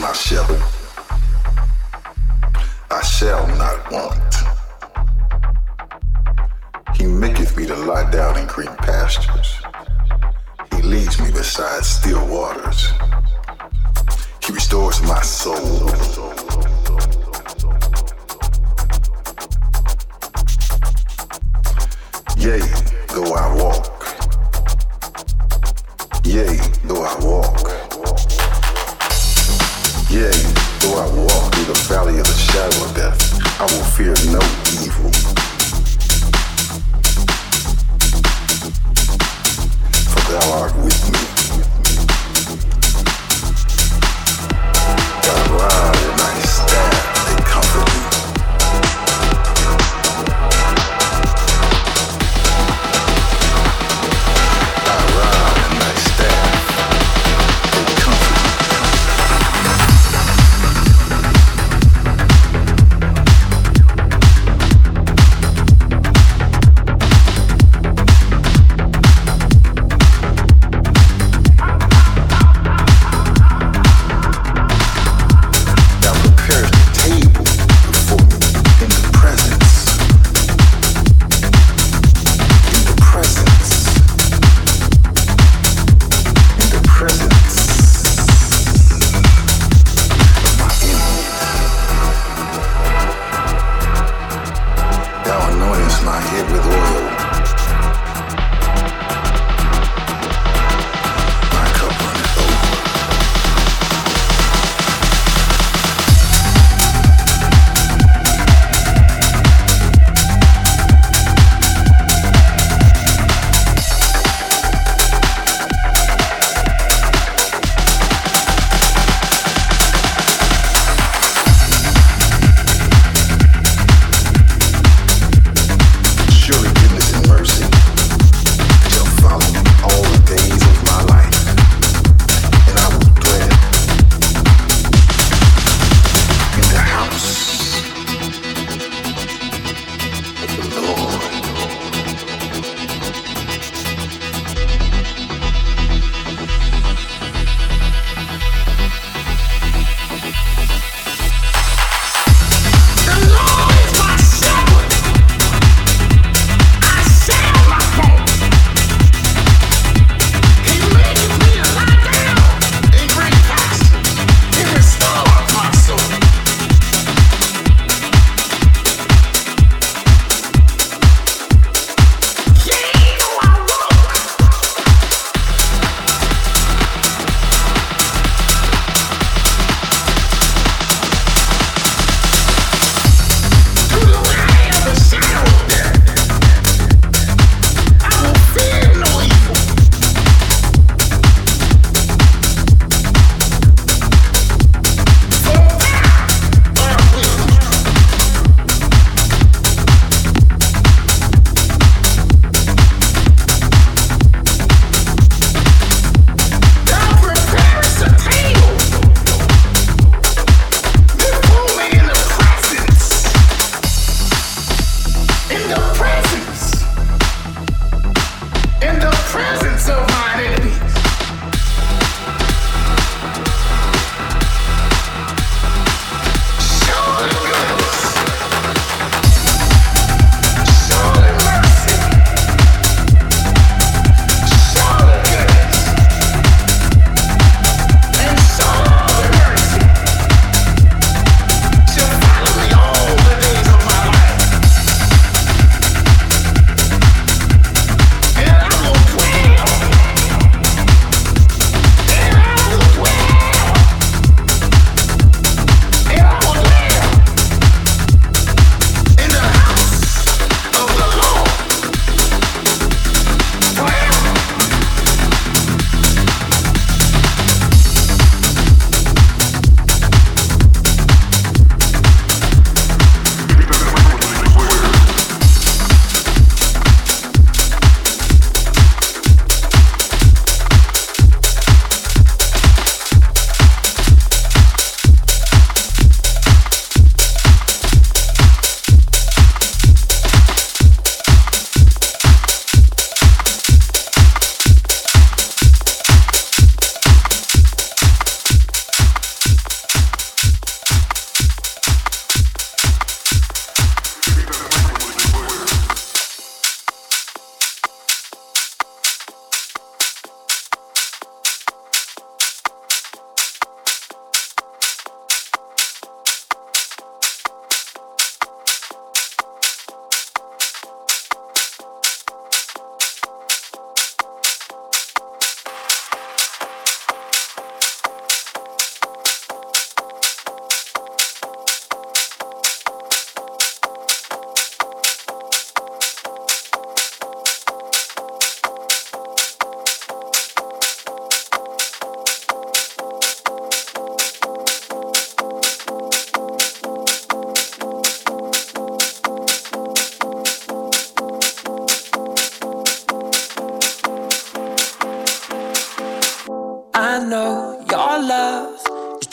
my shepherd. I shall not want.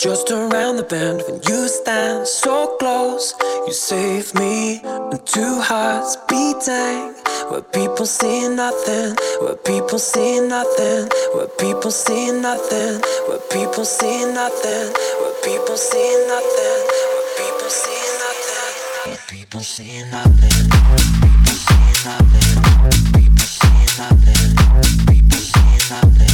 Just around the bend when you stand so close, you save me. And two hearts beating, where people see nothing, where people see nothing, where people see nothing, where people see nothing, where people see nothing, where people see nothing, where people see nothing, people see nothing, people see nothing, people see nothing.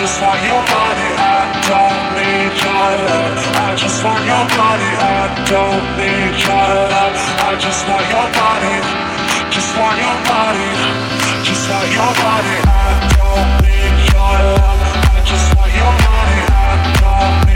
just want your body, I don't need your love. I just want your body, I don't need your love. I just want your body, just want your body, just want your body. I don't need your love. I just want your body, I don't.